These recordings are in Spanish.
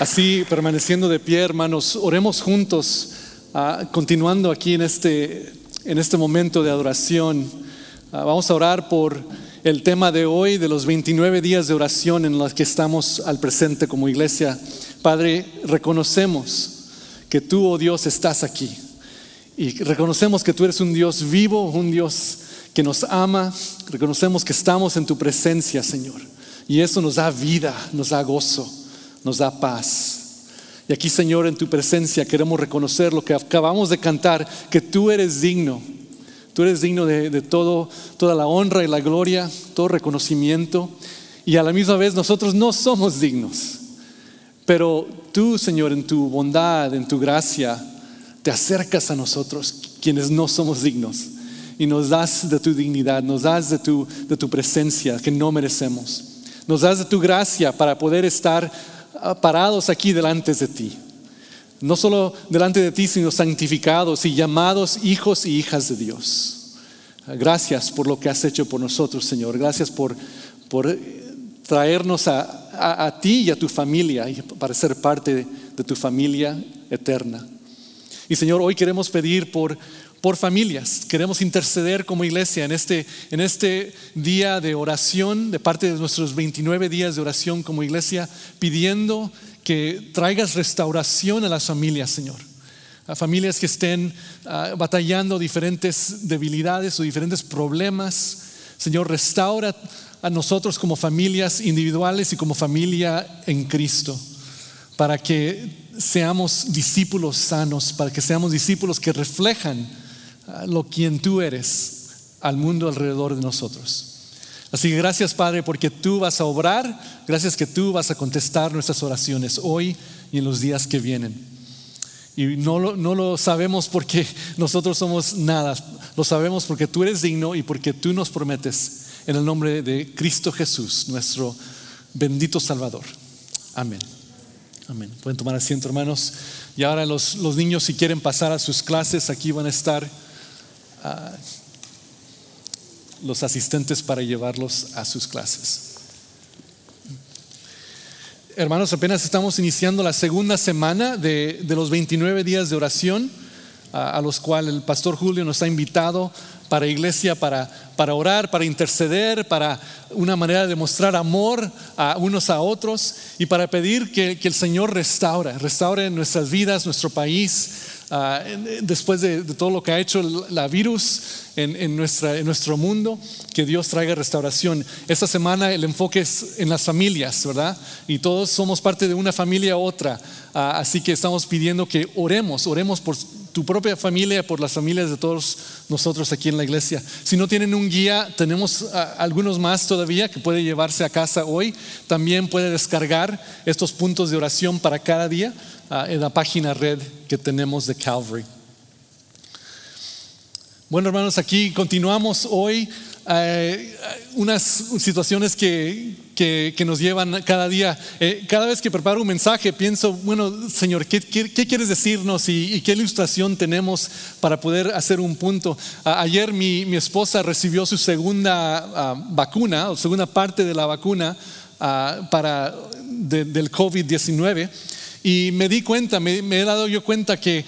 Así, permaneciendo de pie, hermanos, oremos juntos, ah, continuando aquí en este, en este momento de adoración. Ah, vamos a orar por el tema de hoy, de los 29 días de oración en los que estamos al presente como iglesia. Padre, reconocemos que tú, oh Dios, estás aquí. Y reconocemos que tú eres un Dios vivo, un Dios que nos ama. Reconocemos que estamos en tu presencia, Señor. Y eso nos da vida, nos da gozo nos da paz. Y aquí, Señor, en tu presencia queremos reconocer lo que acabamos de cantar, que tú eres digno. Tú eres digno de, todo, toda la honra y la gloria, todo reconocimiento. Y a la misma vez nosotros no somos dignos. Pero tú, Señor, en tu bondad, en tu gracia, te acercas a nosotros, quienes no somos dignos. Y nos das de tu dignidad, nos das de tu, de tu presencia que no merecemos. Nos das de tu gracia para poder estar parados aquí delante de ti. No solo delante de ti, sino santificados y llamados hijos y hijas de Dios. Gracias por lo que has hecho por nosotros, Señor. Gracias por, por traernos a, a, ti y a tu familia para ser parte de tu familia eterna. Y Señor, hoy queremos pedir por por familias. Queremos interceder como iglesia en este, en este día de oración, de parte de nuestros 29 días de oración como iglesia, pidiendo que traigas restauración a las familias, Señor. A familias que estén ah, batallando diferentes debilidades o diferentes problemas. Señor, restaura a nosotros como familias individuales y como familia en Cristo, para que seamos discípulos sanos, para que seamos discípulos que reflejan lo quien tú eres al mundo alrededor de nosotros. Así que gracias Padre porque tú vas a obrar, gracias que tú vas a contestar nuestras oraciones hoy y en los días que vienen. Y no lo, no lo sabemos porque nosotros somos nada, lo sabemos porque tú eres digno y porque tú nos prometes en el nombre de Cristo Jesús, nuestro bendito Salvador. Amén. Amén. Pueden tomar asiento hermanos. Y ahora los, los niños si quieren pasar a sus clases, aquí van a estar los asistentes para llevarlos a sus clases. Hermanos, apenas estamos iniciando la segunda semana de, los 29 días de oración a, los cuales el pastor Julio nos ha invitado para iglesia, para, para orar, para interceder, para una manera de mostrar amor a unos a otros y para pedir que, que el Señor restaure, restaure nuestras vidas, nuestro país, Ah, después de, todo lo que ha hecho la virus en, nuestra, en nuestro mundo, que Dios traiga restauración. Esta semana el enfoque es en las familias, ¿verdad? Y todos somos parte de una familia u otra. Ah, así que estamos pidiendo que oremos, oremos por tu propia familia, por las familias de todos nosotros aquí en la iglesia. Si no tienen un guía, tenemos ah, algunos más todavía que puede llevarse a casa hoy. También puede descargar estos puntos de oración para cada día Ah, en la página red que tenemos de Calvary. Bueno, hermanos, aquí continuamos hoy eh, unas situaciones que, que, nos llevan cada día. Eh, cada vez que preparo un mensaje pienso, bueno, Señor, ¿qué, qué, quieres decirnos y, qué ilustración tenemos para poder hacer un punto? ayer mi, mi, esposa recibió su segunda ah, vacuna, o segunda parte de la vacuna ah, para, del COVID-19. Y me di cuenta, me, he dado yo cuenta que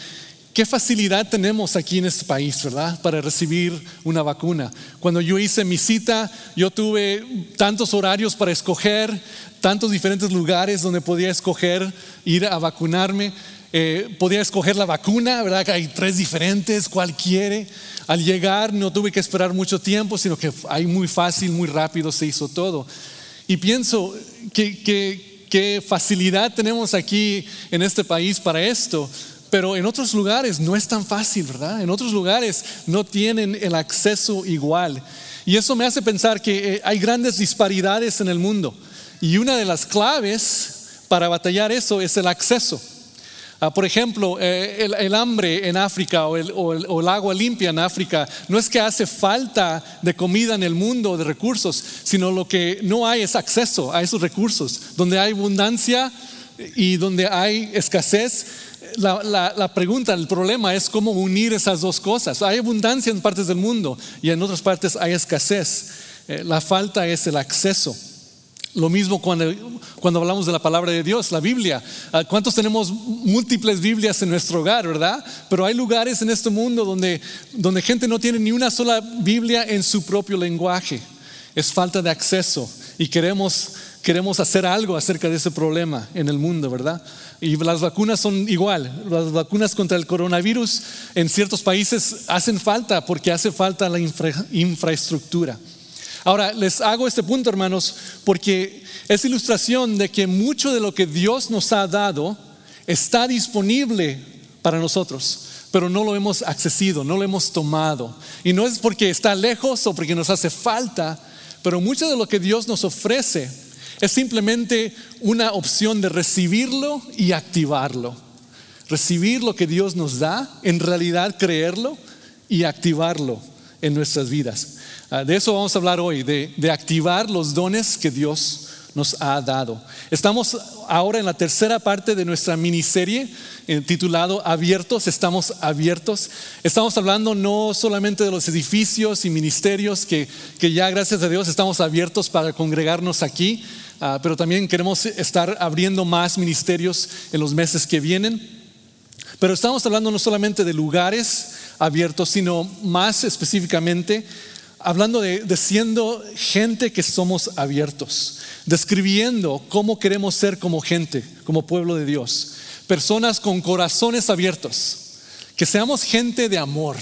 qué facilidad tenemos aquí en este país, ¿verdad? Para recibir una vacuna. Cuando yo hice mi cita, yo tuve tantos horarios para escoger, tantos diferentes lugares donde podía escoger ir a vacunarme. Eh, podía escoger la vacuna, ¿verdad? Que hay tres diferentes, cuál quiere. Al llegar no tuve que esperar mucho tiempo, sino que hay muy fácil, muy rápido se hizo todo. Y pienso que, que qué facilidad tenemos aquí en este país para esto. Pero en otros lugares no es tan fácil, ¿verdad? En otros lugares no tienen el acceso igual. Y eso me hace pensar que eh, hay grandes disparidades en el mundo. Y una de las claves para batallar eso es el acceso. Ah, por ejemplo, eh, el, hambre en África o el, agua limpia en África no es que hace falta de comida en el mundo, de recursos, sino lo que no hay es acceso a esos recursos. Donde hay abundancia y donde hay escasez, la, pregunta, el problema es cómo unir esas dos cosas. Hay abundancia en partes del mundo y en otras partes hay escasez. Eh, la falta es el acceso. Lo mismo cuando, cuando hablamos de la palabra de Dios, la Biblia. Ah, ¿Cuántos tenemos múltiples Biblias en nuestro hogar, verdad? Pero hay lugares en este mundo donde, donde gente no tiene ni una sola Biblia en su propio lenguaje. Es falta de acceso y queremos, queremos hacer algo acerca de ese problema en el mundo, ¿verdad? Y las vacunas son igual. Las vacunas contra el coronavirus en ciertos países hacen falta porque hace falta la infraestructura. Ahora, les hago este punto, hermanos, porque es ilustración de que mucho de lo que Dios nos ha dado está disponible para nosotros, pero no lo hemos accesido, no lo hemos tomado. Y no es porque está lejos o porque nos hace falta, pero mucho de lo que Dios nos ofrece es simplemente una opción de recibirlo y activarlo. Recibir lo que Dios nos da, en realidad creerlo y activarlo en nuestras vidas. Ah, de eso vamos a hablar hoy, de, activar los dones que Dios nos ha dado. Estamos ahora en la tercera parte de nuestra miniserie eh, titulado Abiertos, estamos abiertos. Estamos hablando no solamente de los edificios y ministerios que, ya gracias a Dios estamos abiertos para congregarnos aquí, ah, pero también queremos estar abriendo más ministerios en los meses que vienen. Pero estamos hablando no solamente de lugares abiertos, sino más específicamente hablando de, siendo gente que somos abiertos, describiendo cómo queremos ser como gente, como pueblo de Dios, personas con corazones abiertos, que seamos gente de amor,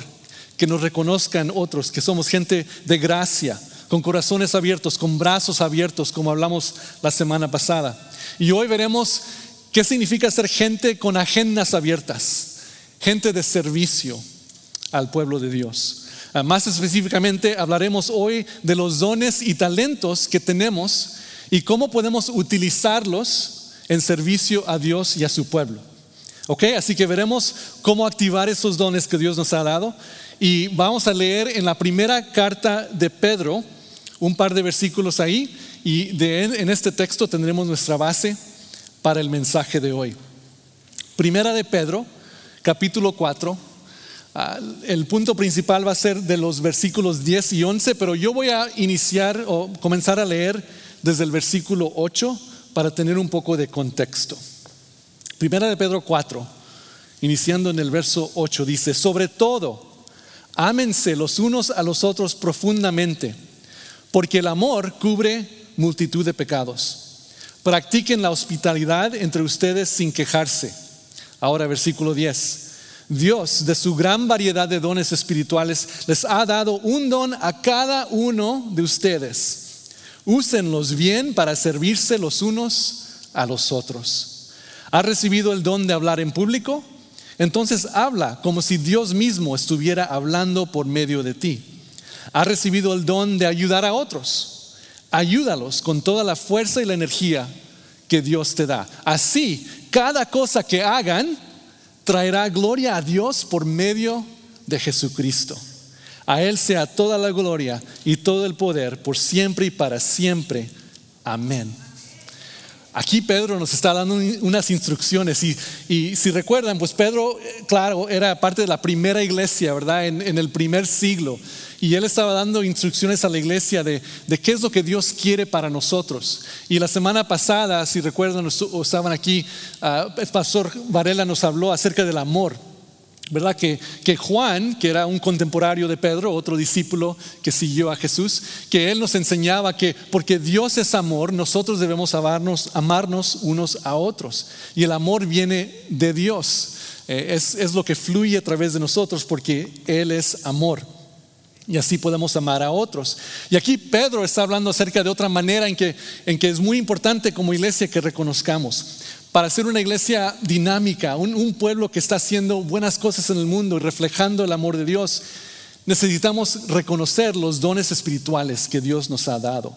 que nos reconozcan otros, que somos gente de gracia, con corazones abiertos, con brazos abiertos, como hablamos la semana pasada. Y hoy veremos qué significa ser gente con agendas abiertas, gente de servicio al pueblo de Dios. Ah, más específicamente hablaremos hoy de los dones y talentos que tenemos y cómo podemos utilizarlos en servicio a Dios y a su pueblo. ¿Ok? Así que veremos cómo activar esos dones que Dios nos ha dado. Y vamos a leer en la primera carta de Pedro un par de versículos ahí. Y en este texto tendremos nuestra base para el mensaje de hoy. Primera de Pedro, capítulo 4 Ah, el punto principal va a ser de los versículos 10 y 11, pero yo voy a iniciar o comenzar a leer desde el versículo 8 para tener un poco de contexto. Primera de Pedro 4, iniciando en el verso 8, dice, sobre todo, ámense los unos a los otros profundamente, porque el amor cubre multitud de pecados. Practiquen la hospitalidad entre ustedes sin quejarse. Ahora versículo 10. Dios, de su gran variedad de dones espirituales, les ha dado un don a cada uno de ustedes. Úsenlos bien para servirse los unos a los otros. ¿Ha recibido el don de hablar en público? Entonces habla como si Dios mismo estuviera hablando por medio de ti. ¿Ha recibido el don de ayudar a otros? Ayúdalos con toda la fuerza y la energía que Dios te da. Así, cada cosa que hagan, traerá gloria a Dios por medio de Jesucristo. A Él sea toda la gloria y todo el poder por siempre y para siempre. Amén. Aquí Pedro nos está dando unas instrucciones y, si recuerdan, pues Pedro, eh, claro, era parte de la primera iglesia, ¿verdad? En, el primer siglo. Y él estaba dando instrucciones a la iglesia de, qué es lo que Dios quiere para nosotros. Y la semana pasada, si recuerdan, estaban aquí, uh, el pastor Varela nos habló acerca del amor. ¿Verdad? Que, que, Juan, que era un contemporáneo de Pedro, otro discípulo que siguió a Jesús, que él nos enseñaba que porque Dios es amor, nosotros debemos amarnos, amarnos unos a otros. Y el amor viene de Dios. Eh, es, es lo que fluye a través de nosotros porque Él es amor. Y así podemos amar a otros. Y aquí Pedro está hablando acerca de otra manera en que, en que es muy importante como iglesia que reconozcamos para ser una iglesia dinámica, un, pueblo que está haciendo buenas cosas en el mundo y reflejando el amor de Dios, necesitamos reconocer los dones espirituales que Dios nos ha dado.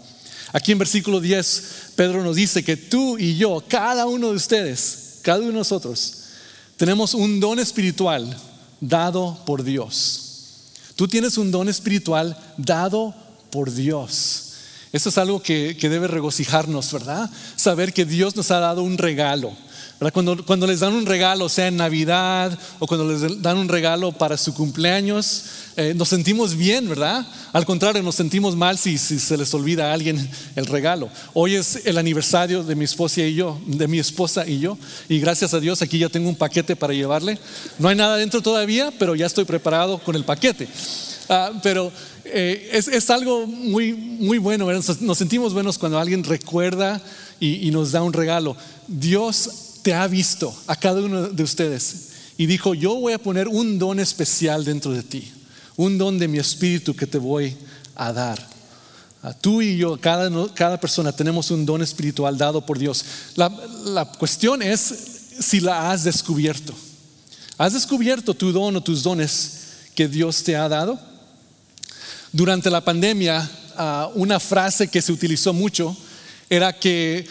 Aquí en versículo 10, Pedro nos dice que tú y yo, cada uno de ustedes, cada uno de nosotros, tenemos un don espiritual dado por Dios. Tú tienes un don espiritual dado por Dios. Eso es algo que, debe regocijarnos, ¿verdad? Saber que Dios nos ha dado un regalo. Cuando, cuando les dan un regalo, sea en Navidad o cuando les dan un regalo para su cumpleaños, eh, nos sentimos bien, ¿verdad? Al contrario, nos sentimos mal si, si, se les olvida a alguien el regalo. Hoy es el aniversario de mi esposa y yo, de mi esposa y yo, y gracias a Dios aquí ya tengo un paquete para llevarle. No hay nada dentro todavía, pero ya estoy preparado con el paquete. Ah, pero eh, es, es, algo muy, muy bueno, nos sentimos buenos cuando alguien recuerda y, nos da un regalo. Dios te ha visto a cada uno de ustedes y dijo, yo voy a poner un don especial dentro de ti, un don de mi espíritu que te voy a dar. Tú y yo, cada, cada persona tenemos un don espiritual dado por Dios. La, la cuestión es si la has descubierto. ¿Has descubierto tu don o tus dones que Dios te ha dado? Durante la pandemia, ah, una frase que se utilizó mucho era que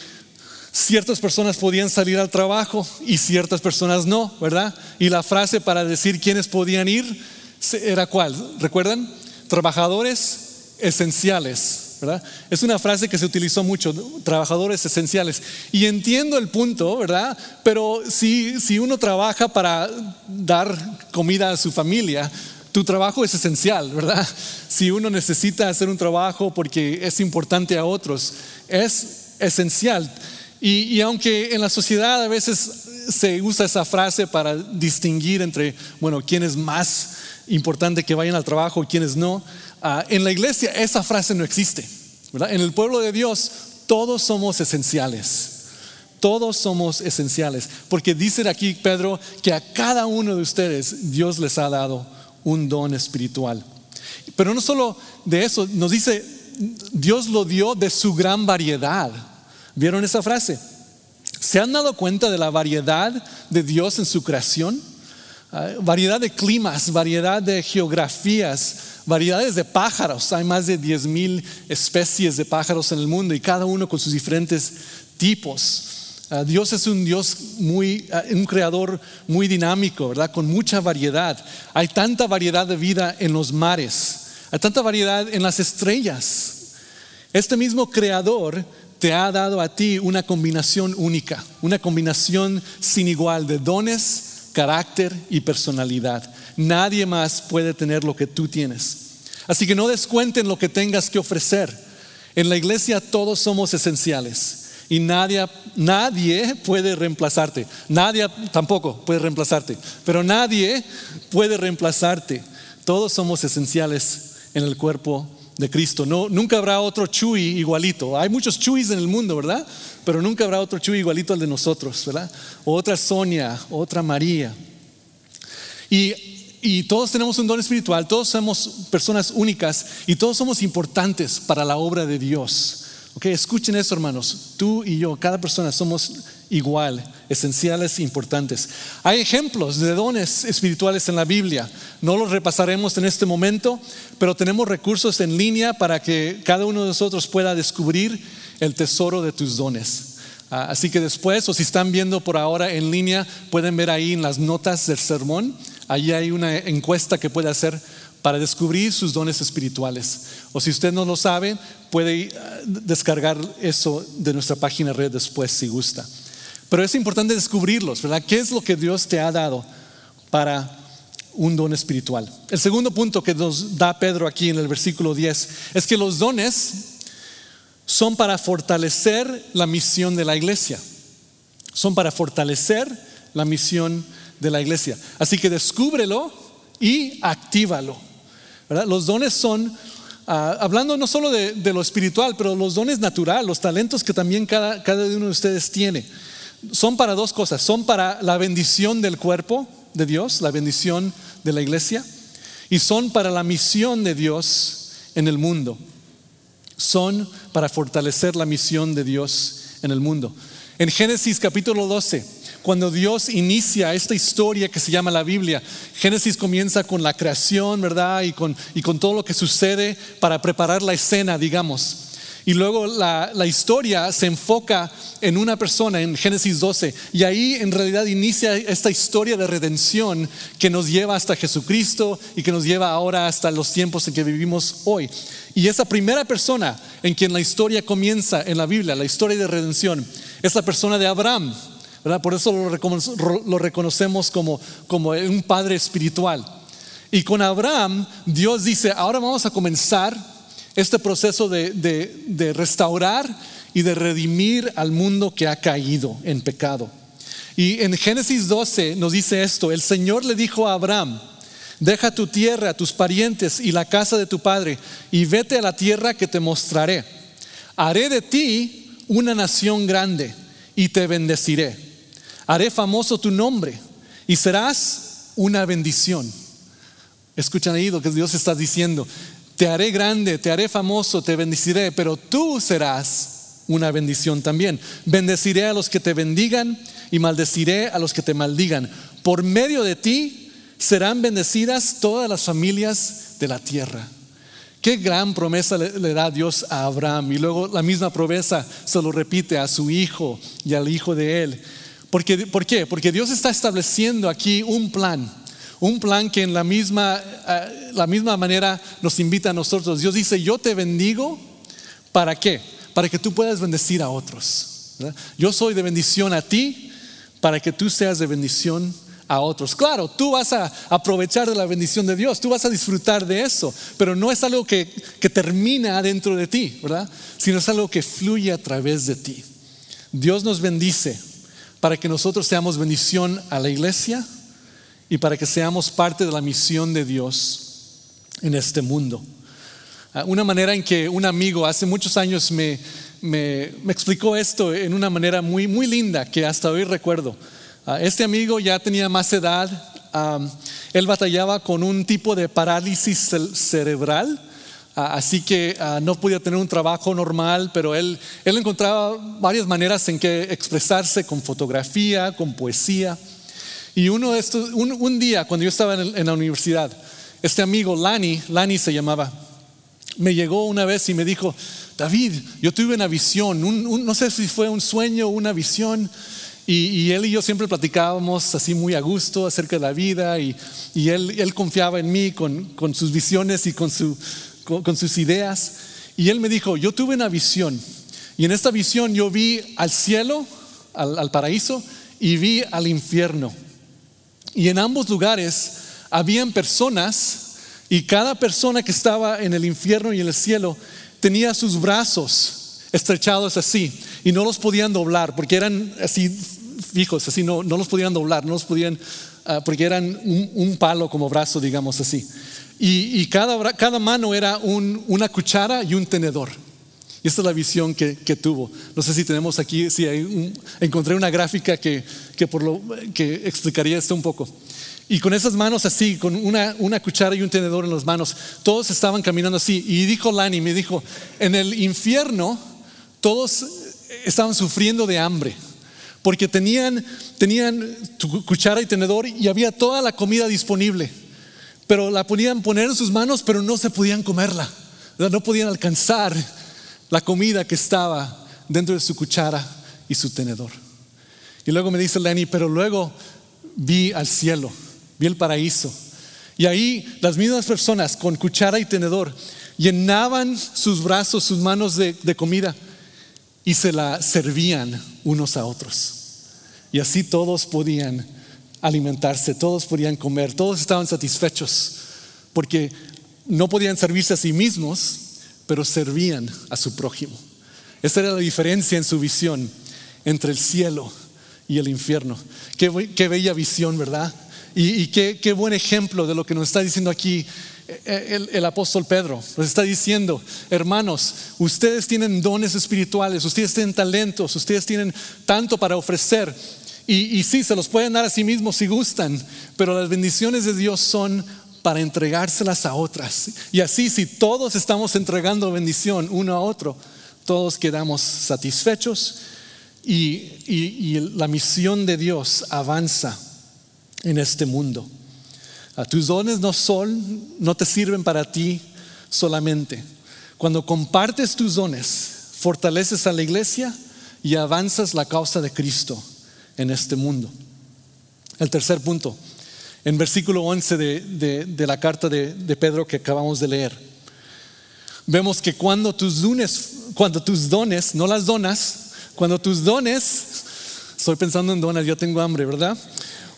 ciertas personas podían salir al trabajo y ciertas personas no, ¿verdad? Y la frase para decir quiénes podían ir era cuál, ¿recuerdan? Trabajadores esenciales. ¿verdad? Es una frase que se utilizó mucho, trabajadores esenciales. Y entiendo el punto, ¿verdad? Pero si, si uno trabaja para dar comida a su familia, tu trabajo es esencial, ¿verdad? Si uno necesita hacer un trabajo porque es importante a otros, es esencial. Y, aunque en la sociedad a veces se usa esa frase para distinguir entre, bueno, quién es más importante que vayan al trabajo y quiénes no, ah, en la iglesia esa frase no existe. En el pueblo de Dios todos somos esenciales. Todos somos esenciales. Porque dice aquí Pedro que a cada uno de ustedes Dios les ha dado un don espiritual. Pero no solo de eso, nos dice, Dios lo dio de su gran variedad. ¿Vieron esa frase? ¿Se han dado cuenta de la variedad de Dios en su creación? Ah, variedad de climas, variedad de geografías, variedades de pájaros. Hay más de 10 mil especies de pájaros en el mundo y cada uno con sus diferentes tipos. Ah, Dios es un Dios muy, ah, un creador muy dinámico, ¿verdad? Con mucha variedad. Hay tanta variedad de vida en los mares, hay tanta variedad en las estrellas. Este mismo creador te ha dado a ti una combinación única, una combinación sin igual de dones, carácter y personalidad. Nadie más puede tener lo que tú tienes. Así que no descuenten lo que tengas que ofrecer. En la iglesia todos somos esenciales y nadie, nadie puede reemplazarte. Nadie tampoco puede reemplazarte, pero nadie puede reemplazarte. Todos somos esenciales en el cuerpo de Cristo. No, nunca habrá otro Chuy igualito. Hay muchos Chuyis en el mundo, ¿verdad? Pero nunca habrá otro Chuy igualito al de nosotros, ¿verdad? otra Sonia, otra María. Y, y todos tenemos un don espiritual, todos somos personas únicas y todos somos importantes para la obra de Dios. Ok, escuchen eso, hermanos. Tú y yo, cada persona somos igual, esenciales e importantes. Hay ejemplos de dones espirituales en la Biblia. No los repasaremos en este momento, pero tenemos recursos en línea para que cada uno de nosotros pueda descubrir el tesoro de tus dones. Ah, así que después, o si están viendo por ahora en línea, pueden ver ahí en las notas del sermón, ahí hay una encuesta que puede hacer para descubrir sus dones espirituales. O si usted no lo sabe, puede ah, descargar eso de nuestra página red después si gusta. Pero es importante descubrirlos, ¿verdad? ¿Qué es lo que Dios te ha dado para un don espiritual? El segundo punto que nos da Pedro aquí en el versículo 10 es que los dones son para fortalecer la misión de la iglesia. Son para fortalecer la misión de la iglesia. Así que descúbrelo y actívalo. Los dones son Ah, hablando no solo de, lo espiritual, pero los dones naturales, los talentos que también cada, cada uno de ustedes tiene, son para dos cosas. Son para la bendición del cuerpo de Dios, la bendición de la iglesia, y son para la misión de Dios en el mundo. Son para fortalecer la misión de Dios en el mundo. En Génesis capítulo 12, cuando Dios inicia esta historia que se llama la Biblia. Génesis comienza con la creación, ¿verdad? Y con, y con todo lo que sucede para preparar la escena, digamos. Y luego la, la, historia se enfoca en una persona en Génesis 12. Y ahí en realidad inicia esta historia de redención que nos lleva hasta Jesucristo y que nos lleva ahora hasta los tiempos en que vivimos hoy. Y esa primera persona en quien la historia comienza en la Biblia, la historia de redención, es la persona de Abraham. Por eso lo, reconocemos como, un padre espiritual. Y con Abraham, Dios dice, ahora vamos a comenzar este proceso de, de restaurar y de redimir al mundo que ha caído en pecado. Y en Génesis 12 nos dice esto, el Señor le dijo a Abraham, deja tu tierra, tus parientes y la casa de tu padre y vete a la tierra que te mostraré. Haré de ti una nación grande y te bendeciré. Haré famoso tu nombre y serás una bendición. Escuchan ahí lo que Dios está diciendo. Te haré grande, te haré famoso, te bendeciré, pero tú serás una bendición también. Bendeciré a los que te bendigan y maldeciré a los que te maldigan. Por medio de ti serán bendecidas todas las familias de la tierra. Qué gran promesa le, da Dios a Abraham. Y luego la misma promesa se lo repite a su hijo y al hijo de él. ¿Por qué? Porque Dios está estableciendo aquí un plan. Un plan que en la misma, eh, la misma manera nos invita a nosotros. Dios dice, yo te bendigo. ¿Para qué? Para que tú puedas bendecir a otros. Yo soy de bendición a ti para que tú seas de bendición a otros. Claro, tú vas a aprovechar de la bendición de Dios, tú vas a disfrutar de eso, pero no es algo que, que termina dentro de ti, ¿verdad? Sino es algo que fluye a través de ti. Dios nos bendice para que nosotros seamos bendición a la iglesia y para que seamos parte de la misión de Dios en este mundo. Ah, una manera en que un amigo hace muchos años me, me, explicó esto en una manera muy, muy linda que hasta hoy recuerdo. Ah, este amigo ya tenía más edad, él batallaba con un tipo de parálisis cerebral, ah, así que ah, no podía tener un trabajo normal, pero él, él encontraba varias maneras en que expresarse con fotografía, con poesía. Y uno de estos, un, día, cuando yo estaba en, la universidad, este amigo Lani, Lani se llamaba, me llegó una vez y me dijo, David, yo tuve una visión, no sé si fue un sueño o una visión, y, él y yo siempre platicábamos así muy a gusto acerca de la vida y, él, él, confiaba en mí con, con sus visiones y con, su, con, sus ideas. Y él me dijo, yo tuve una visión y en esta visión yo vi al cielo, al, paraíso y vi al infierno. Y en ambos lugares habían personas y cada persona que estaba en el infierno y en el cielo tenía sus brazos estrechados así y no los podían doblar porque eran así fijos, así no, no los podían doblar, no los podían, ah, porque eran un, palo como brazo, digamos así. Y, cada, mano era un, una cuchara y un tenedor. Y esta es la visión que, tuvo. No sé si tenemos aquí, si hay encontré una gráfica que, por lo, que explicaría esto un poco. Y con esas manos así, con una, una, cuchara y un tenedor en las manos, todos estaban caminando así. Y dijo Lani, me dijo, en el infierno todos estaban sufriendo de hambre porque tenían, tenían cuchara y tenedor y había toda la comida disponible, pero la podían poner en sus manos, pero no se podían comerla, no podían alcanzar la comida que estaba dentro de su cuchara y su tenedor. Y luego me dice Lenny, pero luego vi al cielo, vi el paraíso. Y ahí las mismas personas con cuchara y tenedor llenaban sus brazos, sus manos de, de comida y se la servían unos a otros. Y así todos podían alimentarse, todos podían comer, todos estaban satisfechos, porque no podían servirse a sí mismos, pero servían a su prójimo. Esa era la diferencia en su visión entre el cielo y el infierno. Qué, bella visión, ¿verdad? Y, qué, qué, buen ejemplo de lo que nos está diciendo aquí el, el, apóstol Pedro. Nos está diciendo, hermanos, ustedes tienen dones espirituales, ustedes tienen talentos, ustedes tienen tanto para ofrecer. Y, sí, se los pueden dar a sí mismos si gustan, pero las bendiciones de Dios son para entregárselas a otras. Y así, si todos estamos entregando bendición uno a otro, todos quedamos satisfechos y, y la misión de Dios avanza en este mundo. A tus dones no son, no te sirven para ti solamente. Cuando compartes tus dones, fortaleces a la iglesia y avanzas la causa de Cristo en este mundo. El tercer punto, en versículo 11 de, la carta de, Pedro que acabamos de leer, vemos que cuando tus dones, cuando tus dones, no las donas, cuando tus dones Estoy pensando en donas, yo tengo hambre, ¿verdad?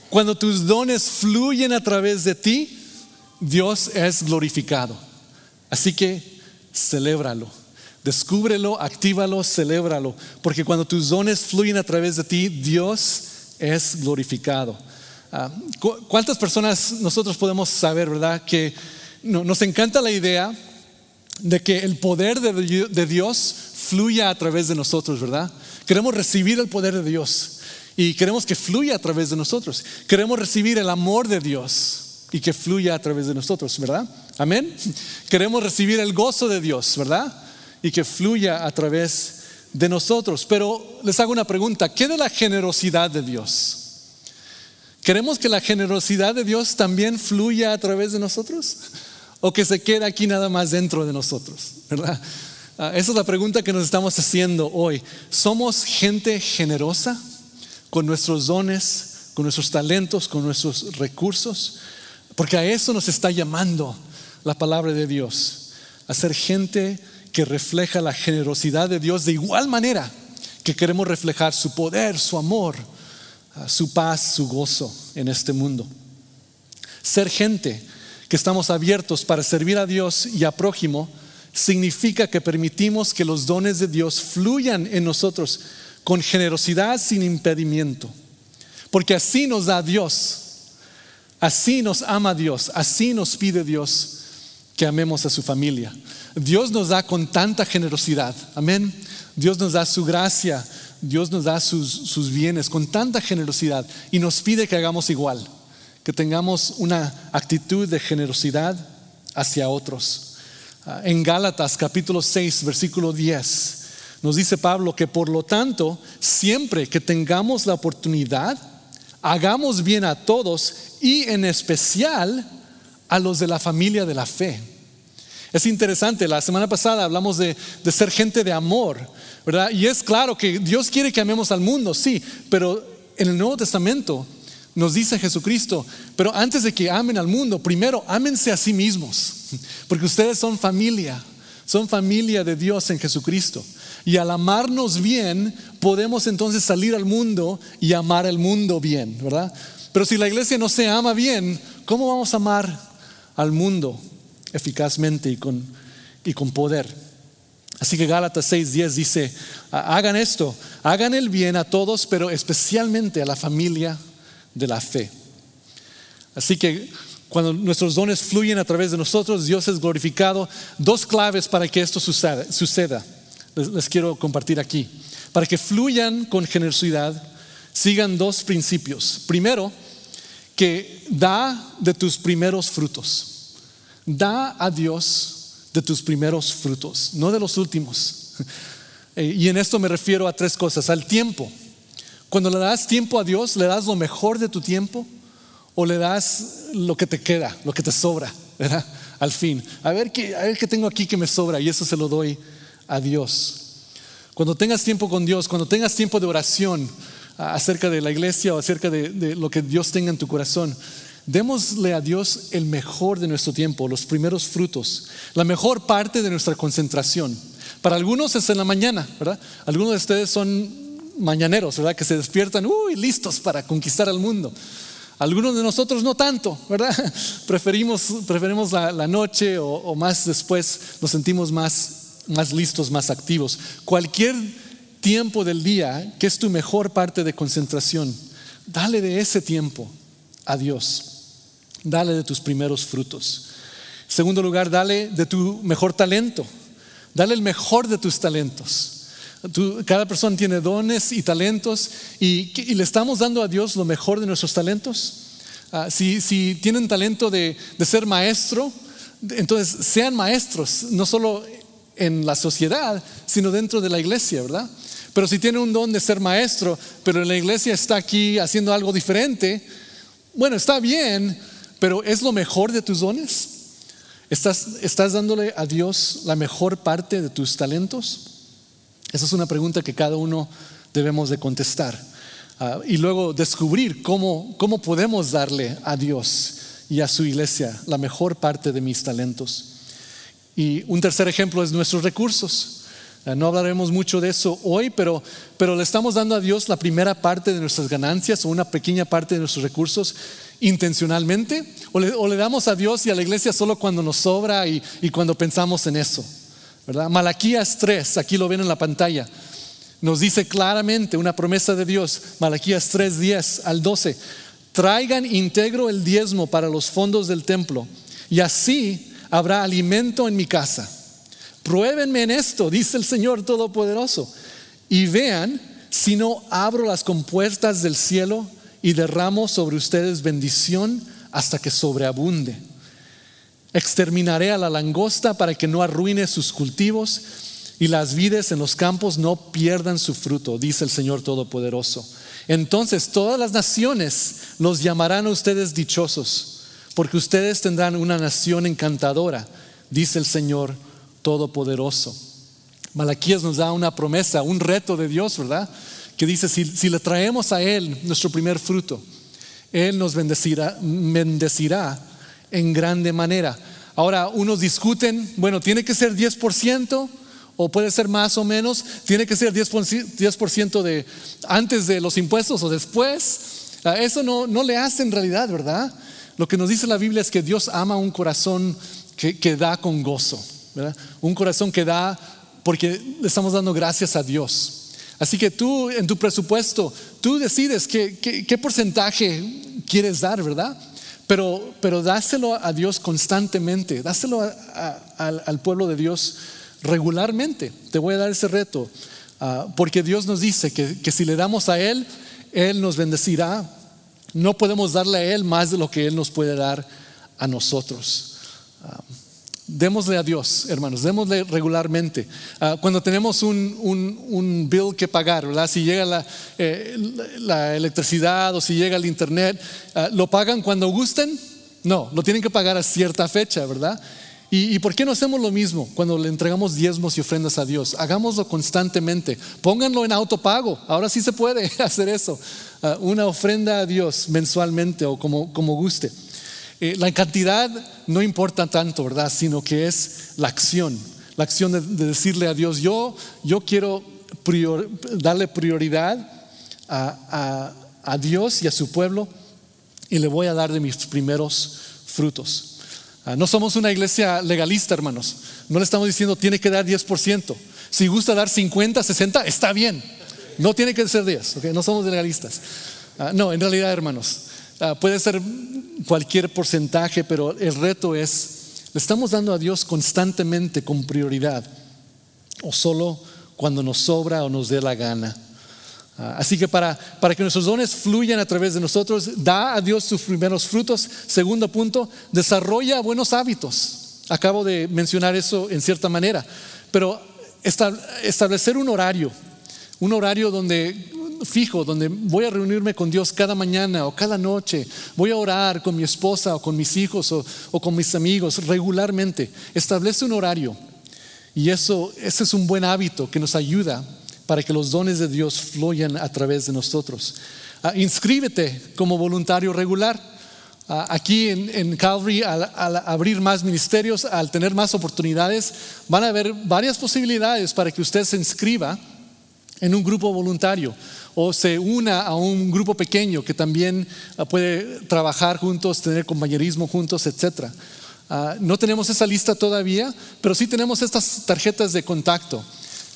Cuando tus dones fluyen a través de ti, Dios es glorificado. Así que celébralo. Descúbrelo, actívalo, celébralo. Porque cuando tus dones fluyen a través de ti, Dios es glorificado. Ah, ¿Cuántas personas nosotros podemos saber, verdad? Que nos encanta la idea de que el poder de Dios fluya a través de nosotros, ¿verdad? Queremos recibir el poder de Dios y queremos que fluya a través de nosotros. Queremos recibir el amor de Dios y que fluya a través de nosotros, ¿verdad? Amén. Queremos recibir el gozo de Dios, ¿verdad? Y que fluya a través de nosotros. Pero les hago una pregunta, ¿qué de la generosidad de Dios? ¿Queremos que la generosidad de Dios también fluya a través de nosotros? ¿O que se quede aquí nada más dentro de nosotros? ¿Verdad? Ah, esa es la pregunta que nos estamos haciendo hoy. ¿Somos gente generosa con nuestros dones, con nuestros talentos, con nuestros recursos? Porque a eso nos está llamando la palabra de Dios, a ser gente que refleja la generosidad de Dios de igual manera que queremos reflejar su poder, su amor, ah, su paz, su gozo en este mundo. Ser gente que estamos abiertos para servir a Dios y a prójimo, significa que permitimos que los dones de Dios fluyan en nosotros con generosidad sin impedimento. Porque así nos da Dios, así nos ama Dios, así nos pide Dios que amemos a su familia. Dios nos da con tanta generosidad, amén. Dios nos da su gracia, Dios nos da sus, sus bienes con tanta generosidad y nos pide que hagamos igual que tengamos una actitud de generosidad hacia otros. Ah, en Gálatas capítulo 6, versículo 10, nos dice Pablo que por lo tanto, siempre que tengamos la oportunidad, hagamos bien a todos y en especial a los de la familia de la fe. Es interesante, la semana pasada hablamos de, ser gente de amor, ¿verdad? Y es claro que Dios quiere que amemos al mundo, sí, pero en el Nuevo Testamento nos dice Jesucristo, pero antes de que amen al mundo, primero ámense a sí mismos, porque ustedes son familia, son familia de Dios en Jesucristo. Y al amarnos bien, podemos entonces salir al mundo y amar al mundo bien, ¿verdad? Pero si la iglesia no se ama bien, ¿cómo vamos a amar al mundo eficazmente y con, y con poder? Así que Gálatas 6:10 dice, hagan esto, hagan el bien a todos, pero especialmente a la familia de la fe. Así que cuando nuestros dones fluyen a través de nosotros, Dios es glorificado. Dos claves para que esto suceda, les, quiero compartir aquí. Para que fluyan con generosidad, sigan dos principios. Primero, que da de tus primeros frutos. Da a Dios de tus primeros frutos, no de los últimos. Eh, y en esto me refiero a tres cosas. Al tiempo. Cuando le das tiempo a Dios, le das lo mejor de tu tiempo o le das lo que te queda, lo que te sobra, ¿verdad? Al fin. A ver qué, tengo aquí que me sobra y eso se lo doy a Dios. Cuando tengas tiempo con Dios, cuando tengas tiempo de oración acerca de la iglesia o acerca de lo que Dios tenga en tu corazón, démosle a Dios el mejor de nuestro tiempo, los primeros frutos, la mejor parte de nuestra concentración. Para algunos es en la mañana, ¿verdad? Algunos de ustedes son mañaneros, ¿verdad? Que se despiertan, uy, listos para conquistar al mundo. Algunos de nosotros no tanto, ¿verdad? Preferimos, preferimos la, noche o, más después nos sentimos más, más listos, más activos. Cualquier tiempo del día que es tu mejor parte de concentración, dale de ese tiempo a Dios. Dale de tus primeros frutos. segundo lugar, dale de tu mejor talento. Dale el mejor de tus talentos cada persona tiene dones y talentos y, le estamos dando a Dios lo mejor de nuestros talentos. Ah, si, tienen talento de, ser maestro, entonces sean maestros, no solo en la sociedad, sino dentro de la iglesia, ¿verdad? Pero si tienen un don de ser maestro, pero la iglesia está aquí haciendo algo diferente, bueno, está bien, pero ¿es lo mejor de tus dones? ¿Estás, estás dándole a Dios la mejor parte de tus talentos? Esa es una pregunta que cada uno debemos de contestar. Ah, y luego descubrir cómo, cómo podemos darle a Dios y a su iglesia la mejor parte de mis talentos. Y un tercer ejemplo es nuestros recursos. Eh, no hablaremos mucho de eso hoy, pero, pero le estamos dando a Dios la primera parte de nuestras ganancias o una pequeña parte de nuestros recursos intencionalmente, o le, damos a Dios y a la iglesia solo cuando nos sobra y, cuando pensamos en eso. ¿verdad? Malaquías 3, aquí lo ven en la pantalla, nos dice claramente una promesa de Dios, Malaquías 3, 10 al 12, traigan íntegro el diezmo para los fondos del templo y así habrá alimento en mi casa. Pruébenme en esto, dice el Señor Todopoderoso, y vean si no abro las compuertas del cielo y derramo sobre ustedes bendición hasta que sobreabunde. Exterminaré a la langosta para que no arruine sus cultivos y las vides en los campos no pierdan su fruto, dice el Señor Todopoderoso. Entonces todas las naciones los llamarán a ustedes dichosos, porque ustedes tendrán una nación encantadora, dice el Señor Todopoderoso. Malaquías nos da una promesa, un reto de Dios, ¿verdad? Que dice, si, si le traemos a Él nuestro primer fruto, Él nos bendecirá, bendecirá en grande manera. Ahora, unos discuten, bueno, tiene que ser 10% o puede ser más o menos, tiene que ser 10%, de antes de los impuestos o después. Ah, eso no, no le hace en realidad, ¿verdad? Lo que nos dice la Biblia es que Dios ama un corazón que, que da con gozo. Un corazón que da porque estamos dando gracias a Dios. Así que tú en tu presupuesto, tú decides qué, porcentaje quieres dar, ¿verdad? Pero, pero dáselo a Dios constantemente, dáselo al pueblo de Dios regularmente. Te voy a dar ese reto, ah, porque Dios nos dice que, que, si le damos a Él, Él nos bendecirá. No podemos darle a Él más de lo que Él nos puede dar a nosotros. Ah, Démosle a Dios, hermanos, démosle regularmente. Ah, cuando tenemos un, bill que pagar, ¿verdad? Si llega eh, la, electricidad o si llega el internet, ah, ¿lo pagan cuando gusten? No, lo tienen que pagar a cierta fecha, ¿verdad? ¿Y, por qué no hacemos lo mismo cuando le entregamos diezmos y ofrendas a Dios? Hagámoslo constantemente. Pónganlo en autopago. Ahora sí se puede hacer eso. Ah, una ofrenda a Dios mensualmente o como, como guste. Eh, la cantidad no importa tanto, ¿verdad? Sino que es la acción, la acción de, decirle a Dios, yo, yo quiero darle prioridad a, Dios y a su pueblo y le voy a dar de mis primeros frutos. Ah, no somos una iglesia legalista, hermanos. No le estamos diciendo tiene que dar 10%. Si gusta dar 50, 60, está bien. No tiene que ser 10, no somos legalistas. Ah, no, en realidad, hermanos, Ah, puede ser cualquier porcentaje, pero el reto es, ¿le estamos dando a Dios constantemente con prioridad o solo cuando nos sobra o nos dé la gana? Ah, así que para, para que nuestros dones fluyan a través de nosotros, da a Dios sus primeros frutos. Segundo punto, desarrolla buenos hábitos. Acabo de mencionar eso en cierta manera, pero establecer un horario, un horario donde fijo donde voy a reunirme con Dios cada mañana o cada noche, voy a orar con mi esposa o con mis hijos o, con mis amigos regularmente. Establece un horario y eso, ese es un buen hábito que nos ayuda para que los dones de Dios fluyan a través de nosotros. Ah, inscríbete como voluntario regular. Ah, aquí en, Calvary, al, abrir más ministerios, al tener más oportunidades, van a haber varias posibilidades para que usted se inscriba en un grupo voluntario o se una a un grupo pequeño que también ah, puede trabajar juntos, tener compañerismo juntos, etc. Ah, no tenemos esa lista todavía, pero sí tenemos estas tarjetas de contacto.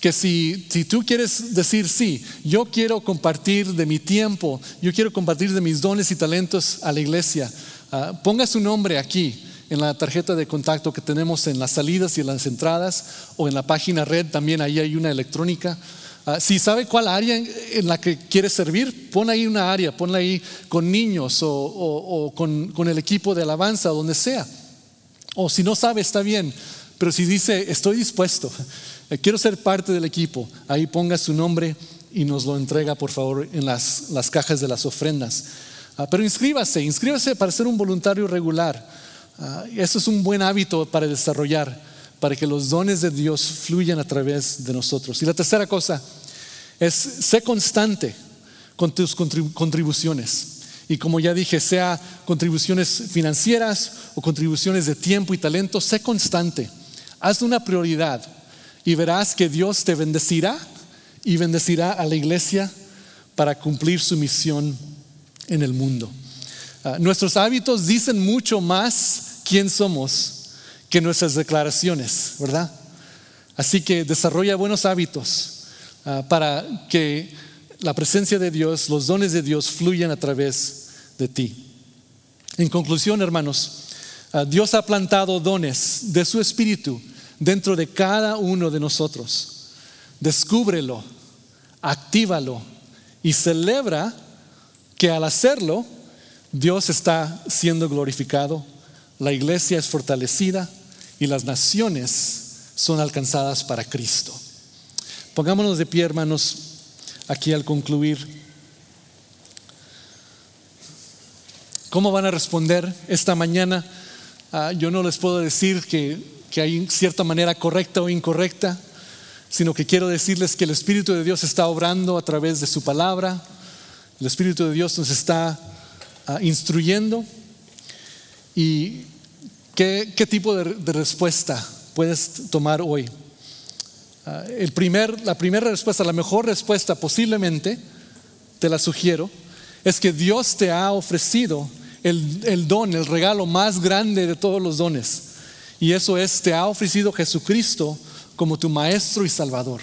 Que si, si tú quieres decir, sí, yo quiero compartir de mi tiempo, yo quiero compartir de mis dones y talentos a la iglesia, ah, ponga su nombre aquí en la tarjeta de contacto que tenemos en las salidas y en las entradas o en la página red, también ahí hay una electrónica. Ah, si sabe cuál área en, la que quiere servir, pon ahí una área, ponla ahí con niños o, con, el equipo de alabanza, donde sea. O si no sabe, está bien. Pero si dice, estoy dispuesto, eh, quiero ser parte del equipo, ahí ponga su nombre y nos lo entrega, por favor, en las, cajas de las ofrendas. Ah, pero inscríbase, inscríbase para ser un voluntario regular. Ah, eso es un buen hábito para desarrollar para que los dones de Dios fluyan a través de nosotros. Y la tercera cosa es, sé constante con tus contribuciones. Y como ya dije, sea contribuciones financieras o contribuciones de tiempo y talento, sé constante. Haz una prioridad y verás que Dios te bendecirá y bendecirá a la iglesia para cumplir su misión en el mundo. Ah, nuestros hábitos dicen mucho más quién somos que nuestras declaraciones, ¿verdad? Así que desarrolla buenos hábitos ah, para que la presencia de Dios, los dones de Dios fluyan a través de ti. En conclusión, hermanos, ah, Dios ha plantado dones de su espíritu dentro de cada uno de nosotros. Descúbrelo, actívalo y celebra que al hacerlo, Dios está siendo glorificado, la iglesia es fortalecida y las naciones son alcanzadas para Cristo. Pongámonos de pie, hermanos, aquí al concluir. ¿Cómo van a responder esta mañana? Ah, yo no les puedo decir que, que hay cierta manera correcta o incorrecta, sino que quiero decirles que el Espíritu de Dios está obrando a través de su palabra, el Espíritu de Dios nos está ah, instruyendo y qué, tipo de, respuesta puedes tomar hoy. Ah, el primer, la primera respuesta, la mejor respuesta posiblemente, te la sugiero, es que Dios te ha ofrecido el, el don, el regalo más grande de todos los dones. Y eso es, te ha ofrecido Jesucristo como tu Maestro y Salvador.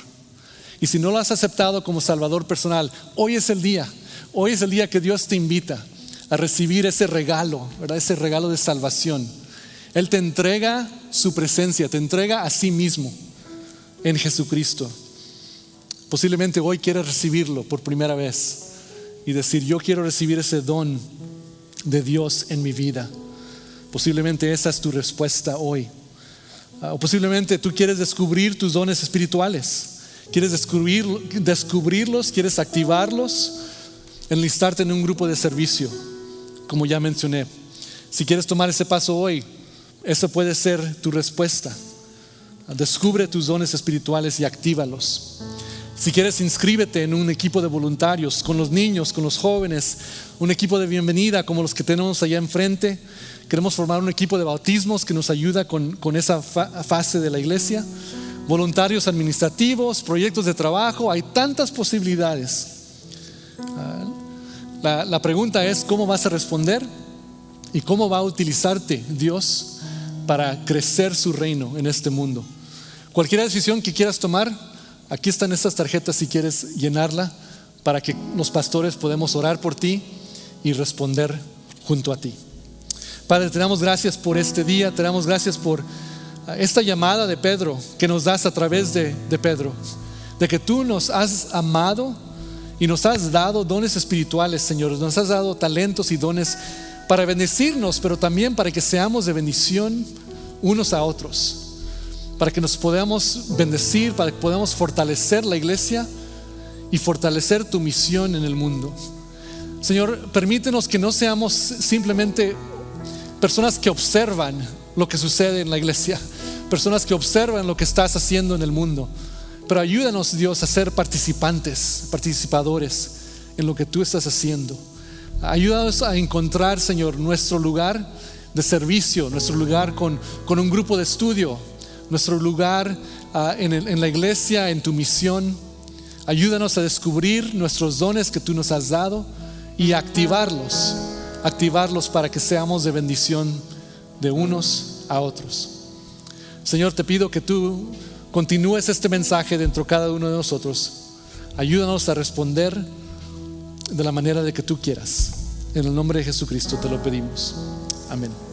Y si no lo has aceptado como Salvador personal, hoy es el día Hoy es el día que Dios te invita a recibir ese regalo, ¿verdad? Ese regalo de salvación. Él te entrega su presencia, te entrega a sí mismo en Jesucristo. Posiblemente hoy quieres recibirlo por primera vez y decir, yo quiero recibir ese don de Dios en mi vida. Posiblemente esa es tu respuesta hoy. Ah, o posiblemente tú quieres descubrir tus dones espirituales. Quieres descubrir, descubrirlos, quieres activarlos enlistarte en un grupo de servicio, como ya mencioné. Si quieres tomar ese paso hoy, esa puede ser tu respuesta. Descubre tus dones espirituales y actívalos. Si quieres, inscríbete en un equipo de voluntarios, con los niños, con los jóvenes, un equipo de bienvenida como los que tenemos allá enfrente. Queremos formar un equipo de bautismos que nos ayuda con, esa fase de la iglesia. Voluntarios administrativos, proyectos de trabajo, hay tantas posibilidades. Ah, la, pregunta es cómo vas a responder y cómo va a utilizarte Dios para crecer su reino en este mundo. Cualquier decisión que quieras tomar, aquí están estas tarjetas si quieres llenarla para que los pastores podamos orar por ti y responder junto a ti. Padre, te damos gracias por este día, te damos gracias por esta llamada de Pedro que nos das a través de, de Pedro, de que tú nos has amado y nos has dado dones espirituales, Señor. Nos has dado talentos y dones para bendecirnos, pero también para que seamos de bendición unos a otros. Para que nos podamos bendecir, para que podamos fortalecer la iglesia y fortalecer tu misión en el mundo. Señor, permítenos que no seamos simplemente personas que observan lo que sucede en la iglesia, personas que observan lo que estás haciendo en el mundo pero ayúdanos, Dios, a ser participantes, participadores en lo que tú estás haciendo. Ayúdanos a encontrar, Señor, nuestro lugar de servicio, nuestro lugar con, un grupo de estudio, nuestro lugar ah, en, en la iglesia, en tu misión. Ayúdanos a descubrir nuestros dones que tú nos has dado y activarlos, activarlos para que seamos de bendición de unos a otros. Señor, te pido que tú continúes este mensaje dentro de cada uno de nosotros. Ayúdanos a responder de la manera de que tú quieras. En el nombre de Jesucristo te lo pedimos. Amén.